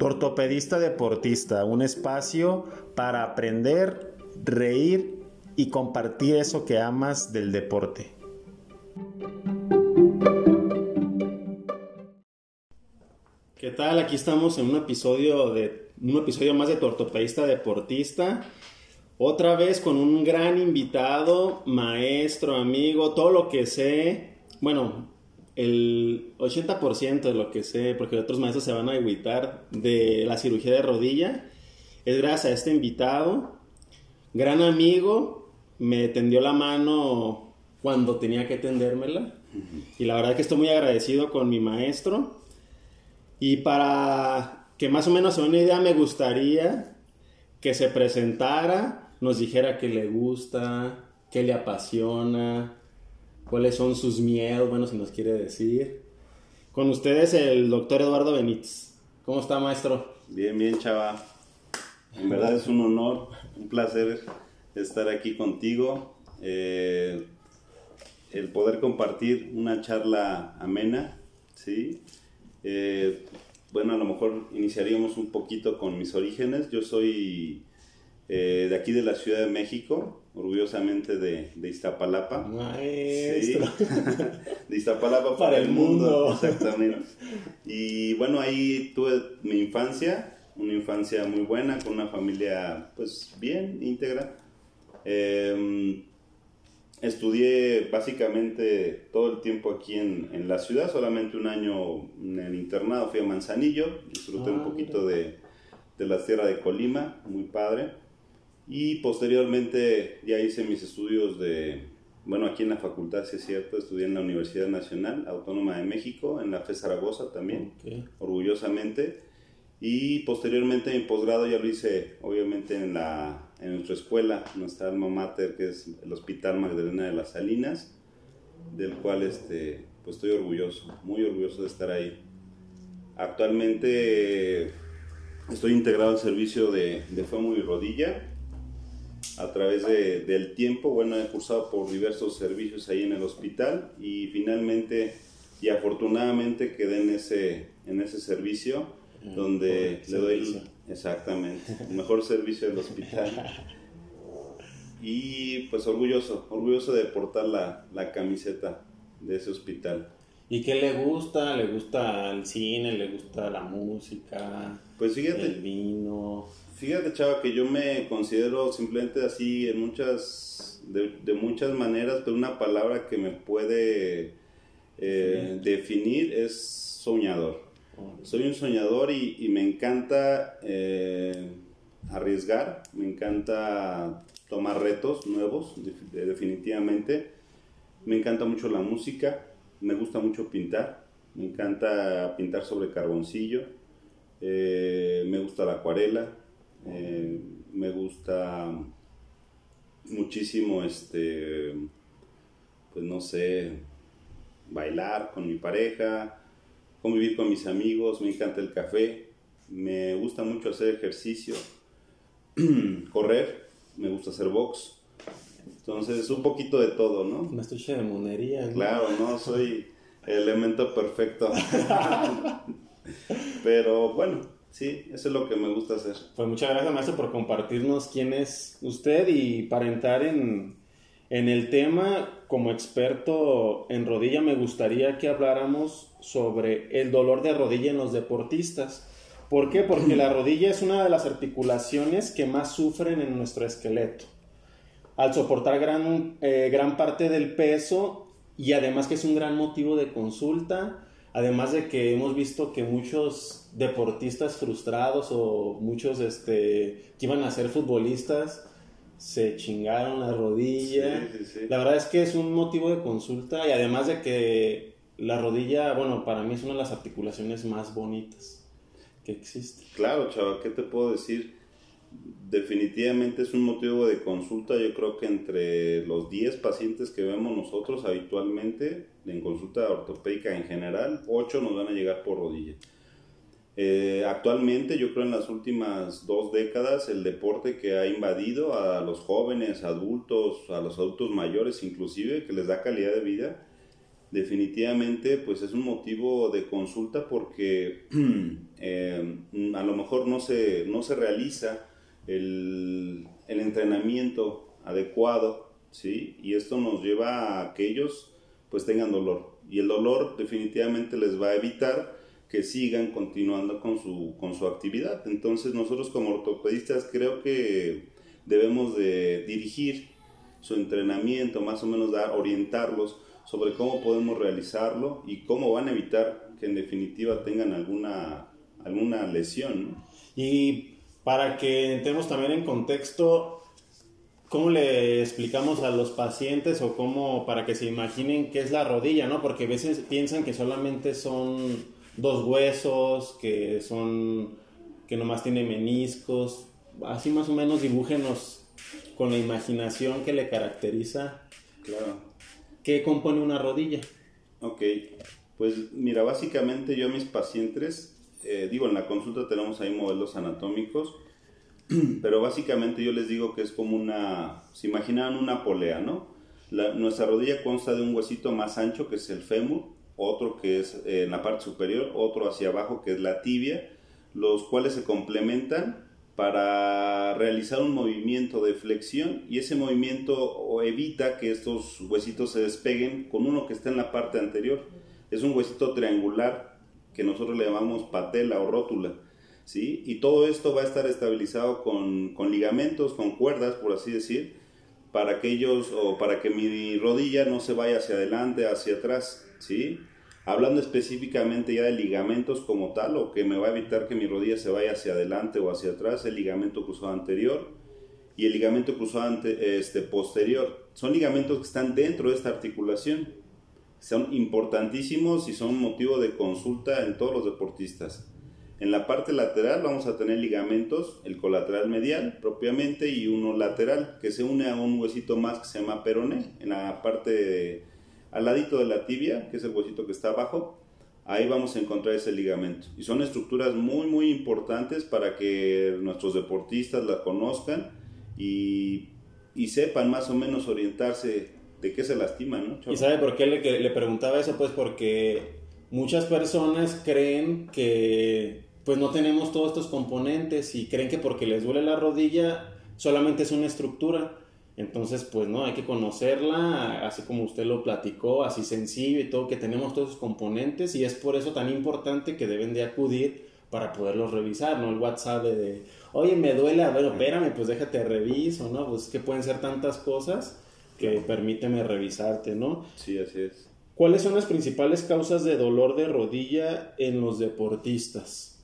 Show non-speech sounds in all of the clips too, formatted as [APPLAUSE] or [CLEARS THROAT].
Ortopedista Deportista, un espacio para aprender, reír y compartir eso que amas del deporte. ¿Qué tal? Aquí estamos en un episodio de un episodio más de tu ortopedista deportista. Otra vez con un gran invitado, maestro, amigo, todo lo que sé. Bueno, el 80% de lo que sé, porque otros maestros se van a agüitar de la cirugía de rodilla, es gracias a este invitado. Gran amigo, me tendió la mano cuando tenía que tendérmela. Y la verdad que estoy muy agradecido con mi maestro. Y para que más o menos se una idea, me gustaría que se presentara, nos dijera qué le gusta, qué le apasiona, cuáles son sus miedos, bueno, si nos quiere decir. Con ustedes el doctor Eduardo Benítez. ¿Cómo está, maestro? Bien, bien, chava. En verdad es un honor, un placer estar aquí contigo. Eh, el poder compartir una charla amena, ¿sí? Eh, bueno, a lo mejor iniciaríamos un poquito con mis orígenes. Yo soy eh, de aquí de la Ciudad de México, orgullosamente de, de Iztapalapa. Maestro. [LAUGHS] de Iztapalapa para, el mundo. Exactamente. Y bueno, ahí tuve mi infancia, una infancia muy buena, con una familia pues bien íntegra. Em, estudié básicamente todo el tiempo aquí en, en, la ciudad, solamente un año en el internado, fui a Manzanillo, disfruté un Ah, poquito de, de la sierra de Colima, muy padre. Y posteriormente ya hice mis estudios de, bueno, aquí en la facultad, si es cierto, estudié en la Universidad Nacional Autónoma de México, en la FE Zaragoza también, orgullosamente. Y posteriormente mi posgrado ya lo hice, obviamente, en, la, en nuestra escuela, nuestra alma mater, que es el Hospital Magdalena de las Salinas, del cual este, pues estoy orgulloso, muy orgulloso de estar ahí. Actualmente estoy integrado al servicio de, de fémur y rodilla. A través de- del tiempo, bueno, he cursado por diversos servicios ahí en el hospital y finalmente y afortunadamente quedé en ese, en ese servicio donde por le doy servicio. exactamente el mejor servicio del hospital. Y pues orgulloso, orgulloso de portar la, la camiseta de ese hospital. ¿Y qué le gusta? ¿Le gusta el cine? ¿Le gusta la música? Pues fíjate, El vino. Fíjate, chava, que yo me considero simplemente así en muchas, de, de muchas maneras, pero una palabra que me puede eh, definir es soñador. Soy un soñador y, y me encanta eh, arriesgar, me encanta tomar retos nuevos, def- definitivamente. Me encanta mucho la música, me gusta mucho pintar, me encanta pintar sobre carboncillo, eh, me gusta la acuarela, eh, me gusta muchísimo, este, pues no sé, bailar con mi pareja, convivir con mis amigos, me encanta el café, me gusta mucho hacer ejercicio, [CLEARS THROAT] correr, me gusta hacer box. Entonces, un poquito de todo, ¿no? Una estuche de monería. ¿no? Claro, no soy el elemento perfecto. [LAUGHS] Pero bueno, sí, eso es lo que me gusta hacer. Pues muchas gracias, maestro, por compartirnos quién es usted y para entrar en, en el tema, como experto en rodilla, me gustaría que habláramos sobre el dolor de rodilla en los deportistas. ¿Por qué? Porque la rodilla es una de las articulaciones que más sufren en nuestro esqueleto. Al soportar gran, eh, gran parte del peso y además que es un gran motivo de consulta, además de que hemos visto que muchos deportistas frustrados o muchos este, que iban a ser futbolistas se chingaron la rodilla. Sí, sí, sí. La verdad es que es un motivo de consulta y además de que la rodilla, bueno, para mí es una de las articulaciones más bonitas que existe. Claro, chava, ¿qué te puedo decir? Definitivamente es un motivo de consulta. Yo creo que entre los 10 pacientes que vemos nosotros habitualmente en consulta ortopédica en general, 8 nos van a llegar por rodilla. Eh, actualmente, yo creo en las últimas dos décadas, el deporte que ha invadido a los jóvenes, adultos, a los adultos mayores inclusive, que les da calidad de vida, definitivamente pues es un motivo de consulta porque [CLEARS THROAT] eh, a lo mejor no se, no se realiza el, entrenamiento adecuado, ¿sí? Y esto nos lleva a que ellos pues tengan dolor. Y el dolor definitivamente les va a evitar que sigan continuando con su, con su actividad. Entonces nosotros como ortopedistas creo que debemos de dirigir su entrenamiento, más o menos dar, orientarlos sobre cómo podemos realizarlo y cómo van a evitar que en definitiva tengan alguna, alguna lesión. Y para que entremos también en contexto, ¿cómo le explicamos a los pacientes o cómo para que se imaginen qué es la rodilla, ¿no? Porque a veces piensan que solamente son dos huesos, que son que nomás tiene meniscos, así más o menos dibújenos con la imaginación que le caracteriza. Claro. ¿Qué compone una rodilla? Ok, pues mira, básicamente yo a mis pacientes, eh, digo, en la consulta tenemos ahí modelos anatómicos, [CLEARS THROAT] pero básicamente yo les digo que es como una, se imaginan una polea, ¿no? nuestra rodilla consta de un huesito más ancho que es el fémur, otro que es eh, en la parte superior, otro hacia abajo que es la tibia, los cuales se complementan para realizar un movimiento de flexión y ese movimiento evita que estos huesitos se despeguen con uno que está en la parte anterior. Es un huesito triangular que nosotros le llamamos patela o rótula. ¿sí? Y todo esto va a estar estabilizado con, con ligamentos, con cuerdas, por así decir, para que o para que mi rodilla no se vaya hacia adelante, hacia atrás. ¿sí? hablando específicamente ya de ligamentos como tal, o que me va a evitar que mi rodilla se vaya hacia adelante o hacia atrás, el ligamento cruzado anterior y el ligamento cruzado este, posterior. Son ligamentos que están dentro de esta articulación. Son importantísimos y son motivo de consulta en todos los deportistas. En la parte lateral vamos a tener ligamentos, el colateral medial propiamente y uno lateral que se une a un huesito más que se llama peroné en la parte de, al ladito de la tibia, que es el huesito que está abajo, ahí vamos a encontrar ese ligamento. Y son estructuras muy, muy importantes para que nuestros deportistas la conozcan y, sepan más o menos orientarse de qué se lastiman, ¿Y sabe por qué le, le preguntaba eso? Pues porque muchas personas creen que pues no tenemos todos estos componentes y creen que porque les duele la rodilla solamente es una estructura entonces, pues no, hay que conocerla, así como usted lo platicó, así sencillo y todo, que tenemos todos los componentes y es por eso tan importante que deben de acudir para poderlos revisar, ¿no? El WhatsApp de, oye, me duele, a ver, espérame, pues déjate reviso, ¿no? Pues que pueden ser tantas cosas que permíteme revisarte, ¿no? Sí, así es. ¿Cuáles son las principales causas de dolor de rodilla en los deportistas?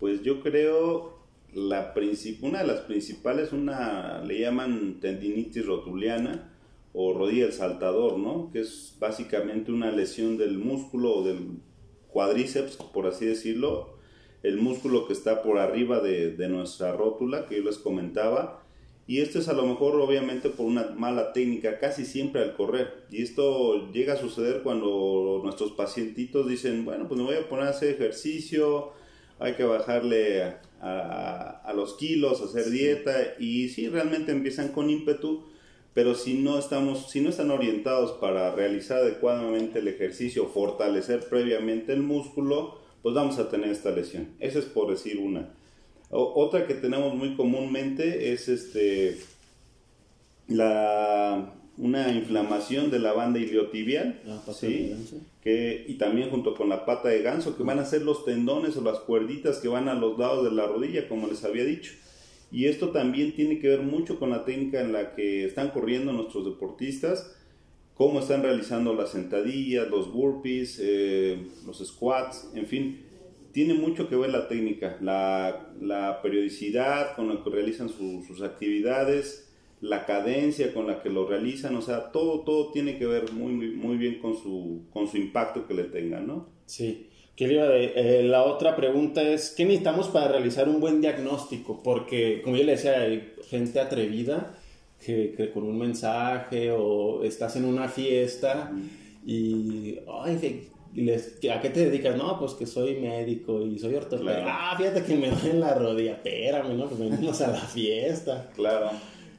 Pues yo creo la una de las principales, una le llaman tendinitis rotuliana o rodilla del saltador, ¿no? Que es básicamente una lesión del músculo o del cuádriceps, por así decirlo, el músculo que está por arriba de, de nuestra rótula, que yo les comentaba, y esto es a lo mejor obviamente por una mala técnica, casi siempre al correr. Y esto llega a suceder cuando nuestros pacientitos dicen, bueno, pues me voy a poner a hacer ejercicio, hay que bajarle a, los kilos, hacer dieta y sí, realmente empiezan con ímpetu, pero si no, estamos, si no están orientados para realizar adecuadamente el ejercicio, fortalecer previamente el músculo, pues vamos a tener esta lesión. Esa es por decir una. Otra que tenemos muy comúnmente es este la una inflamación de la banda iliotibial, ah, ¿sí? que, y también junto con la pata de ganso, que van a ser los tendones o las cuerditas que van a los lados de la rodilla, como les había dicho. Y esto también tiene que ver mucho con la técnica en la que están corriendo nuestros deportistas, cómo están realizando las sentadillas, los burpees, eh, los squats, en fin, tiene mucho que ver la técnica, la, la periodicidad con la que realizan sus actividades, la cadencia con la que lo realizan, o sea, todo, todo tiene que ver muy, muy bien con su, con su impacto que le tengan, ¿no? Sí. Eh, la otra pregunta es, ¿qué necesitamos para realizar un buen diagnóstico? Porque, como yo le decía, hay gente atrevida que, con un mensaje o estás en una fiesta y, ay, ¿a qué te dedicas? No, pues que soy médico y soy ortopedista. Ah, fíjate que me duele la rodilla, espérame, ¿no? Pues venimos a la fiesta. Claro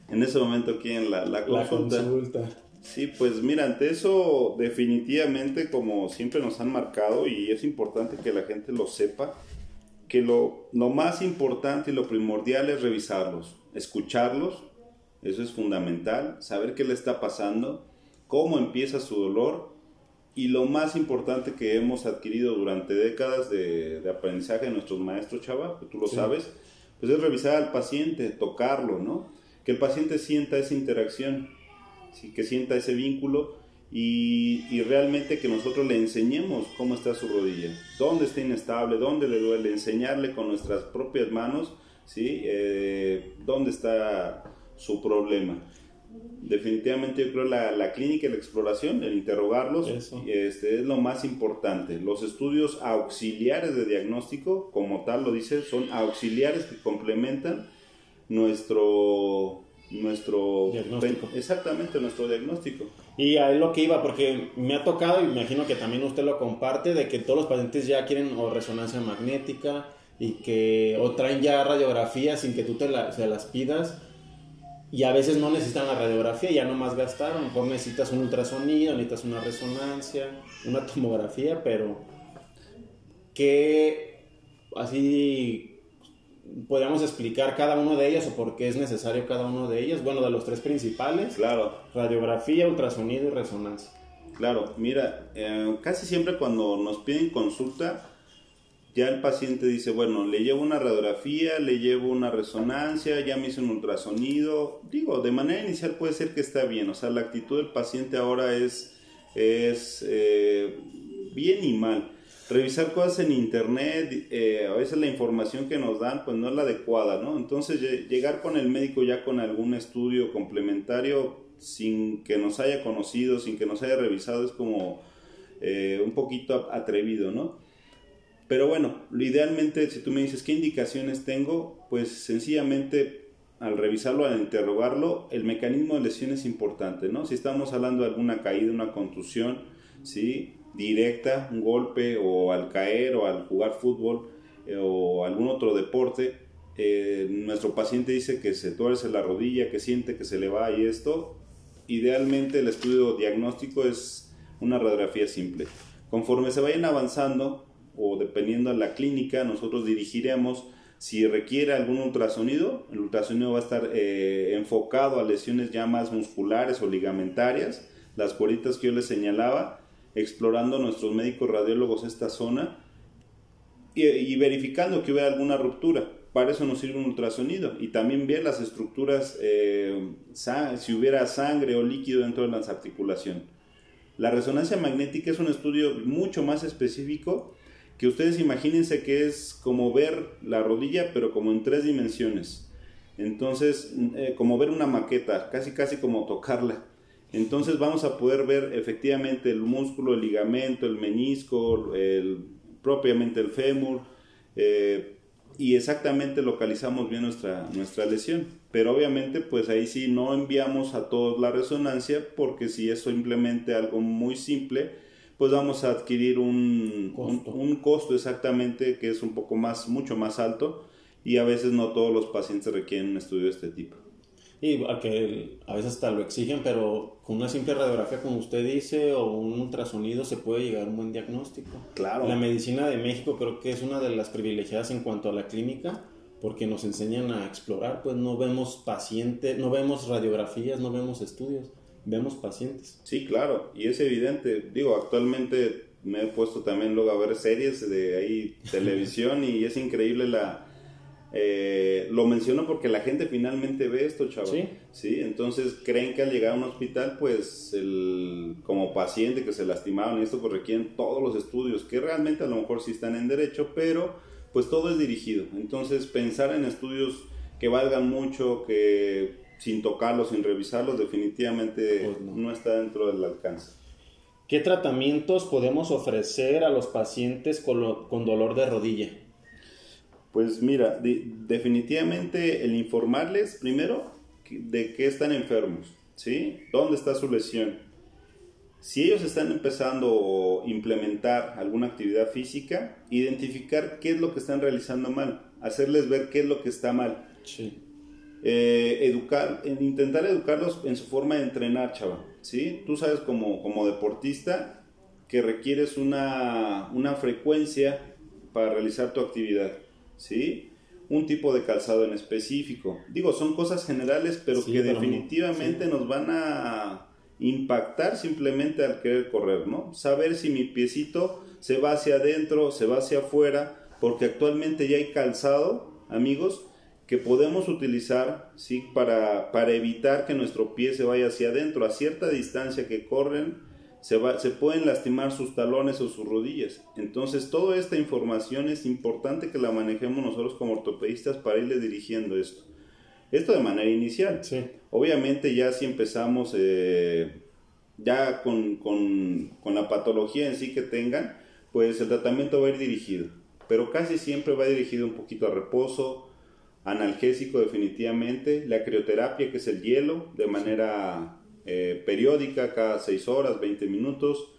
en ese momento quieren la, la consulta. Sí, pues mira, ante eso definitivamente como siempre nos han marcado y es importante que la gente lo sepa, que lo, lo más importante y lo primordial es revisarlos, escucharlos, eso es fundamental, saber qué le está pasando, cómo empieza su dolor y lo más importante que hemos adquirido durante décadas de, de aprendizaje de nuestros maestros, chava, que tú lo sabes, pues es revisar al paciente, tocarlo, ¿no? Que el paciente sienta esa interacción, ¿sí? que sienta ese vínculo y, y, realmente que nosotros le enseñemos cómo está su rodilla, dónde está inestable, dónde le duele, enseñarle con nuestras propias manos, ¿sí? Eh, dónde está su problema. Definitivamente yo creo la, la clínica y la exploración, el interrogarlos, este, es lo más importante. Los estudios auxiliares de diagnóstico, como tal lo dice, son auxiliares que complementan nuestro nuestro diagnóstico. Exactamente, nuestro diagnóstico. Y a lo que iba, porque me ha tocado, y imagino que también usted lo comparte, de que todos los pacientes ya quieren o resonancia magnética y que o traen ya radiografía sin que tú te la, se las pidas y a veces no necesitan la radiografía, ya nomás gastaron, a lo mejor necesitas un ultrasonido, necesitas una resonancia, una tomografía, pero que así podríamos explicar cada uno de ellos o por qué es necesario cada uno de ellos. Bueno, de los tres principales. Claro. Radiografía, ultrasonido y resonancia. Claro, mira, eh, casi siempre cuando nos piden consulta, ya el paciente dice, bueno, le llevo una radiografía, le llevo una resonancia, ya me hice un ultrasonido. Digo, de manera inicial puede ser que está bien, o sea, la actitud del paciente ahora es, es eh, bien y mal revisar cosas en internet, eh, a veces la información que nos dan pues no es la adecuada, ¿no? Entonces llegar con el médico ya con algún estudio complementario sin que nos haya conocido, sin que nos haya revisado es como eh, un poquito atrevido, ¿no? Pero bueno, idealmente si tú me dices qué indicaciones tengo, pues sencillamente al revisarlo, al interrogarlo, el mecanismo de lesión es importante, ¿no? Si estamos hablando de alguna caída, una contusión, ¿sí? directa, un golpe o al caer o al jugar fútbol eh, o algún otro deporte, eh, nuestro paciente dice que se tuerce la rodilla, que siente que se le va y esto, idealmente el estudio diagnóstico es una radiografía simple. Conforme se vayan avanzando o dependiendo de la clínica, nosotros dirigiremos si requiere algún ultrasonido, el ultrasonido va a estar eh, enfocado a lesiones ya más musculares o ligamentarias, las cueritas que yo les señalaba, explorando nuestros médicos radiólogos esta zona y, verificando que hubiera alguna ruptura. Para eso nos sirve un ultrasonido y también ver las estructuras, eh, si hubiera sangre o líquido dentro de las articulaciones. La resonancia magnética es un estudio mucho más específico que ustedes imagínense que es como ver la rodilla pero como en tres dimensiones. Entonces, eh, como ver una maqueta, casi casi como tocarla. Entonces vamos a poder ver efectivamente el músculo, el ligamento, el menisco, el, propiamente el fémur, eh, y exactamente localizamos bien nuestra, nuestra lesión. Pero obviamente pues ahí sí no enviamos a todos la resonancia porque si es simplemente algo muy simple, pues vamos a adquirir un costo. un costo exactamente que es un poco más, mucho más alto y a veces no todos los pacientes requieren un estudio de este tipo. Y a, que a veces hasta lo exigen, pero con una simple radiografía, como usted dice, o un ultrasonido se puede llegar a un buen diagnóstico. Claro. La medicina de México creo que es una de las privilegiadas en cuanto a la clínica, porque nos enseñan a explorar, pues no vemos pacientes, no vemos radiografías, no vemos estudios, vemos pacientes. Sí, claro, y es evidente, digo, actualmente me he puesto también luego a ver series de ahí, [LAUGHS] televisión, y es increíble la eh, lo menciono porque la gente finalmente ve esto, chaval. ¿Sí? Entonces creen que al llegar a un hospital, pues el, como paciente que se lastimaron y esto, pues requieren todos los estudios, que realmente a lo mejor sí están en derecho, pero pues todo es dirigido. Entonces pensar en estudios que valgan mucho, que sin tocarlos, sin revisarlos, definitivamente pues no. no está dentro del alcance. ¿Qué tratamientos podemos ofrecer a los pacientes con, lo, con dolor de rodilla? Pues mira, definitivamente el informarles primero de qué están enfermos, ¿sí? ¿Dónde está su lesión? Si ellos están empezando a implementar alguna actividad física, identificar qué es lo que están realizando mal, hacerles ver qué es lo que está mal. Sí. Eh, educar, intentar educarlos en su forma de entrenar, chava. ¿sí? Tú sabes como, como deportista que requieres una, una frecuencia para realizar tu actividad. ¿sí? un tipo de calzado en específico. Digo, son cosas generales, pero que definitivamente nos van a impactar simplemente al querer correr, ¿no? Saber si mi piecito se va hacia adentro, se va hacia afuera, porque actualmente ya hay calzado, amigos, que podemos utilizar, ¿sí? Para, para evitar que nuestro pie se vaya hacia adentro, a cierta distancia que corren, se, va, se pueden lastimar sus talones o sus rodillas. Entonces, toda esta información es importante que la manejemos nosotros como ortopedistas para irle dirigiendo esto. Esto de manera inicial. Sí. Obviamente ya si empezamos eh, ya con, con, con, la patología en sí que tengan, pues el tratamiento va a ir dirigido. Pero casi siempre va dirigido un poquito a reposo, analgésico definitivamente, la crioterapia que es el hielo de manera eh, periódica, cada 6 horas, 20 minutos,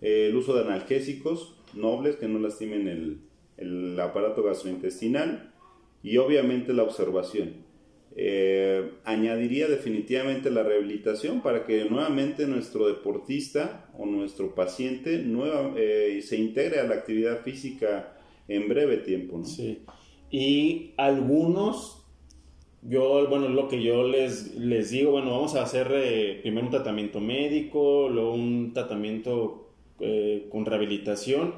eh, el uso de analgésicos nobles que no lastimen el, el aparato gastrointestinal y obviamente la observación. Eh, añadiría definitivamente la rehabilitación para que nuevamente nuestro deportista o nuestro paciente nueva, se integre a la actividad física en breve tiempo. ¿no? Sí. Y algunos yo, bueno, lo que yo les, les digo, bueno, vamos a hacer eh, primero un tratamiento médico, luego un tratamiento eh, con rehabilitación,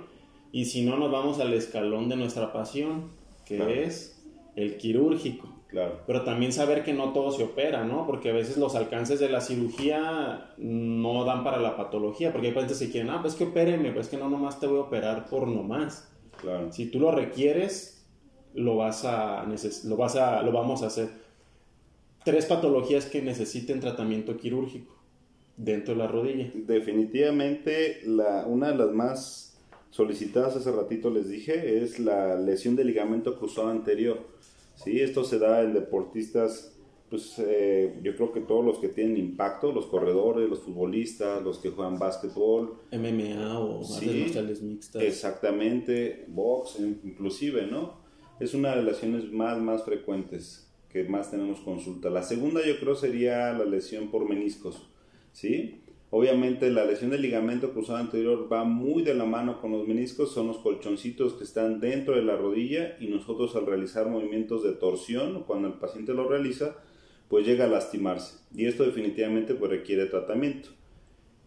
y si no, nos vamos al escalón de nuestra pasión, que es el quirúrgico. Claro. Pero también saber que no todo se opera, ¿no? Porque a veces los alcances de la cirugía no dan para la patología, porque hay pacientes que quieren, ah, pues que opéreme, pues que no nomás te voy a operar por nomás. Claro. Si tú lo requieres, lo vas a, lo vas a, lo vamos a hacer. Tres patologías que necesiten tratamiento quirúrgico dentro de la rodilla. Definitivamente la, una de las más solicitadas hace ratito les dije es la lesión del ligamento cruzado anterior. ¿sí? Esto se da en deportistas pues eh, yo creo que todos los que tienen impacto, los corredores, los futbolistas, los que juegan básquetbol, MMA o artes mixtas. Exactamente, box inclusive, ¿no? Es una de las lesiones más, más frecuentes que más tenemos consulta. La segunda yo creo sería la lesión por meniscos, ¿sí? Obviamente la lesión del ligamento cruzado anterior va muy de la mano con los meniscos, son los colchoncitos que están dentro de la rodilla y nosotros al realizar movimientos de torsión, cuando el paciente lo realiza, pues llega a lastimarse y esto definitivamente pues requiere tratamiento.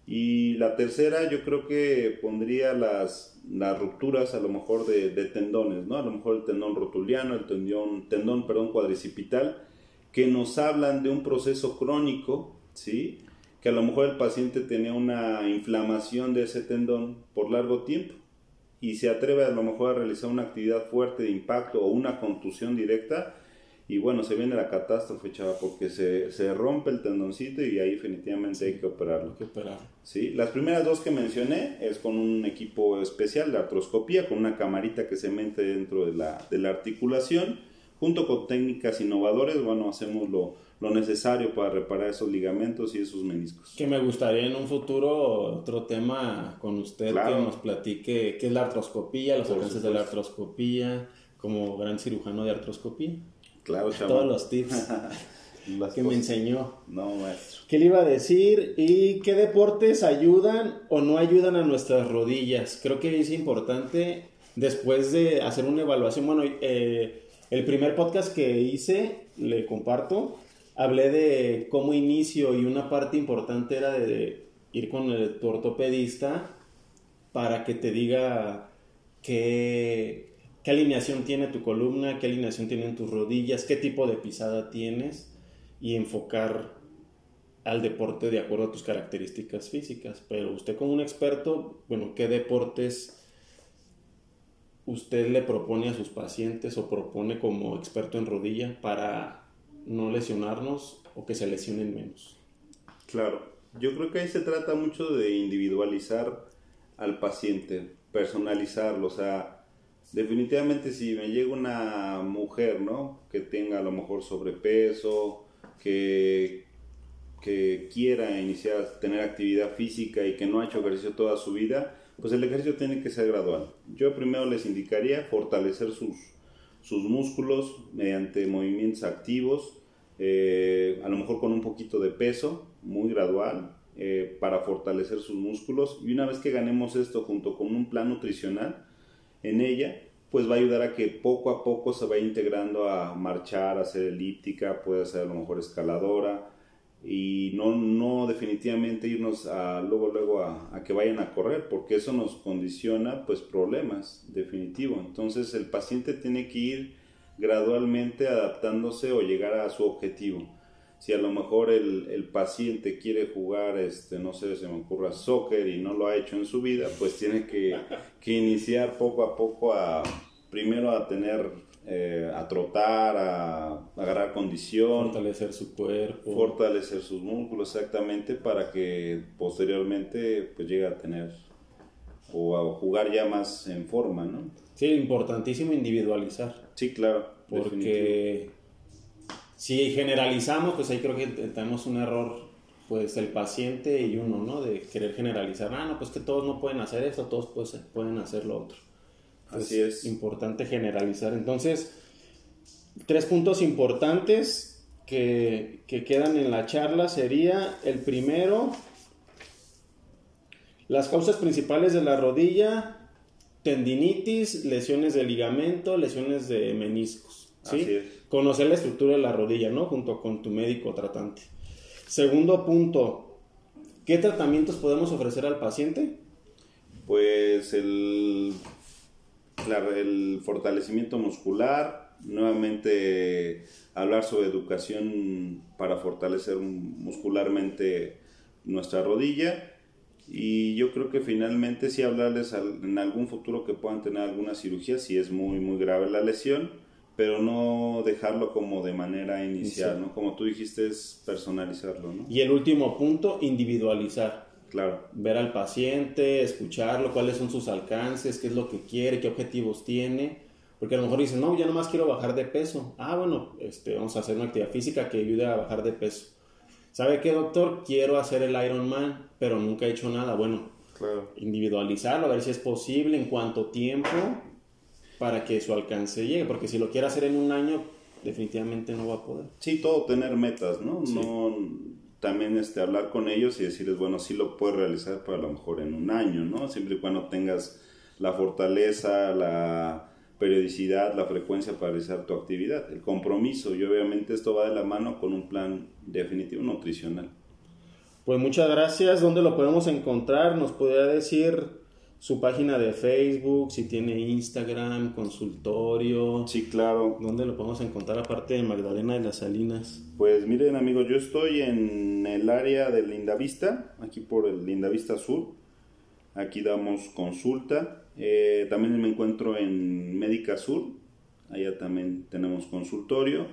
Y la tercera, yo creo que pondría las, las rupturas a lo mejor de, tendones, ¿no? A lo mejor el tendón rotuliano, el tendón, tendón perdón, cuadricipital, que nos hablan de un proceso crónico, ¿sí? Que a lo mejor el paciente tenía una inflamación de ese tendón por largo tiempo y se atreve a lo mejor a realizar una actividad fuerte de impacto o una contusión directa y bueno, se viene la catástrofe, chava, porque se, se rompe el tendoncito y ahí definitivamente hay que operarlo. Hay que operarlo. Sí, las primeras dos que mencioné es con un equipo especial de artroscopía, con una camarita que se mete dentro de la, de la articulación. Junto con técnicas innovadoras, bueno, hacemos lo, lo necesario para reparar esos ligamentos y esos meniscos. Que me gustaría en un futuro otro tema con usted que nos platique qué es la artroscopía, los alcances de la artroscopía, como gran cirujano de artroscopía. Claro, [LAUGHS] Todos los tips [LAUGHS] que me enseñó. No, maestro. ¿Qué le iba a decir? ¿Y qué deportes ayudan o no ayudan a nuestras rodillas? Creo que es importante después de hacer una evaluación. Bueno, eh, el primer podcast que hice, le comparto, hablé de cómo inicio y una parte importante era de ir con el, tu ortopedista para que te diga qué qué alineación tiene tu columna, qué alineación tienen tus rodillas, qué tipo de pisada tienes y enfocar al deporte de acuerdo a tus características físicas. Pero usted como un experto, bueno, ¿qué deportes usted le propone a sus pacientes o propone como experto en rodilla para no lesionarnos o que se lesionen menos? Claro, yo creo que ahí se trata mucho de individualizar al paciente, personalizarlo, o sea, definitivamente si me llega una mujer, ¿no? Que tenga a lo mejor sobrepeso, que, que quiera iniciar, tener actividad física y que no ha hecho ejercicio toda su vida, pues el ejercicio tiene que ser gradual. Yo primero les indicaría fortalecer sus, sus músculos mediante movimientos activos, eh, a lo mejor con un poquito de peso, muy gradual, eh, para fortalecer sus músculos. Y una vez que ganemos esto junto con un plan nutricional en ella, pues va a ayudar a que poco a poco se vaya integrando a marchar, a hacer elíptica, puede hacer a lo mejor escaladora y no, no definitivamente irnos a, luego, luego a, a, que vayan a correr, porque eso nos condiciona pues problemas, definitivo. Entonces el paciente tiene que ir gradualmente adaptándose o llegar a su objetivo. Si a lo mejor el, el paciente quiere jugar, este, no sé, se me ocurra soccer y no lo ha hecho en su vida, pues tiene que, que iniciar poco a poco a, primero a tener eh, a trotar, a, agarrar condición. Fortalecer su cuerpo. Fortalecer sus músculos, exactamente, para que posteriormente pues llegue a tener o a jugar ya más en forma, ¿no? Sí, importantísimo individualizar. Sí, claro. Porque si generalizamos, pues ahí creo que tenemos un error, pues el paciente y uno, ¿no? De querer generalizar, ah, no, pues que todos no pueden hacer eso, todos pues, pueden hacer lo otro. Así es. Importante generalizar. Entonces, tres puntos importantes que, que quedan en la charla sería el primero, las causas principales de la rodilla, tendinitis, lesiones de ligamento, lesiones de meniscos. ¿Sí? Así es. Conocer la estructura de la rodilla, ¿no? Junto con tu médico tratante. Segundo punto, ¿qué tratamientos podemos ofrecer al paciente? Pues el el fortalecimiento muscular, nuevamente hablar sobre educación para fortalecer muscularmente nuestra rodilla y yo creo que finalmente sí hablarles en algún futuro que puedan tener alguna cirugía si es muy muy grave la lesión pero no dejarlo como de manera inicial, ¿no? Como tú dijiste, es personalizarlo, ¿no? Y el último punto, individualizar. Claro. Ver al paciente, escucharlo, cuáles son sus alcances, qué es lo que quiere, qué objetivos tiene. Porque a lo mejor dicen, no, ya nomás quiero bajar de peso. Ah, bueno, este, vamos a hacer una actividad física que ayude a bajar de peso. ¿Sabe qué, doctor? Quiero hacer el Ironman, pero nunca he hecho nada. Bueno, claro. individualizarlo, a ver si es posible, en cuánto tiempo, para que su alcance llegue. Porque si lo quiere hacer en un año, definitivamente no va a poder. Sí, todo tener metas, ¿no? Sí. No también este, hablar con ellos y decirles, bueno, sí lo puedes realizar, pero a lo mejor en un año, ¿no? Siempre y cuando tengas la fortaleza, la periodicidad, la frecuencia para realizar tu actividad, el compromiso y obviamente esto va de la mano con un plan definitivo nutricional. Pues muchas gracias. ¿Dónde lo podemos encontrar? ¿Nos podría decir su página de Facebook, si tiene Instagram, consultorio. Sí, claro. ¿Dónde lo podemos encontrar aparte de Magdalena de las Salinas? Pues miren amigos, yo estoy en el área de Lindavista, aquí por el Lindavista Sur. Aquí damos consulta. Eh, también me encuentro en Médica Sur, allá también tenemos consultorio.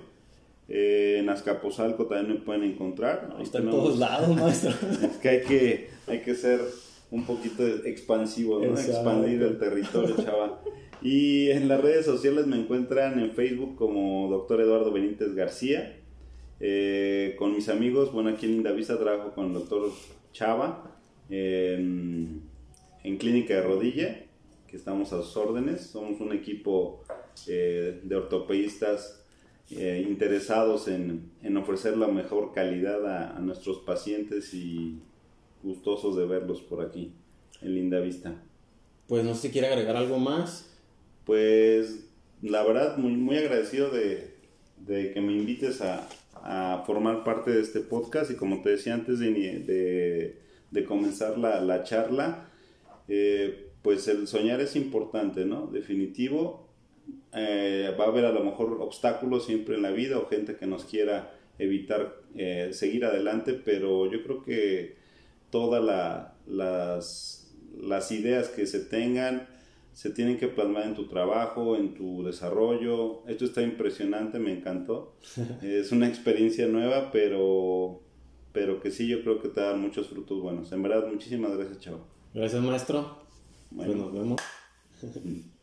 Eh, en Azcapotzalco también me pueden encontrar. Ahí Está en todos lados, maestro. [LAUGHS] es que hay que, hay que ser un poquito expansivo, ¿no? Expandir el territorio, [LAUGHS] chava. Y en las redes sociales me encuentran en Facebook como Doctor Eduardo Benítez García. Eh, con mis amigos, bueno, aquí en Lindavista trabajo con el doctor Chava en, en, Clínica de Rodilla, que estamos a sus órdenes. Somos un equipo eh, de ortopedistas eh, interesados en, en, ofrecer la mejor calidad a, a nuestros pacientes y gustosos de verlos por aquí, en Linda Vista. Pues no sé si quiere agregar algo más. Pues la verdad, muy, muy agradecido de, de que me invites a, a, formar parte de este podcast y como te decía antes de, de, de comenzar la, la charla, eh, pues el soñar es importante, ¿no? Definitivo. Eh, va a haber a lo mejor obstáculos siempre en la vida o gente que nos quiera evitar eh, seguir adelante, pero yo creo que todas la, las, las ideas que se tengan se tienen que plasmar en tu trabajo, en tu desarrollo. Esto está impresionante, me encantó. [LAUGHS] es una experiencia nueva, pero, pero que sí yo creo que te da muchos frutos buenos. En verdad, muchísimas gracias, chavo. Gracias, maestro. Bueno. Pues nos vemos. [LAUGHS]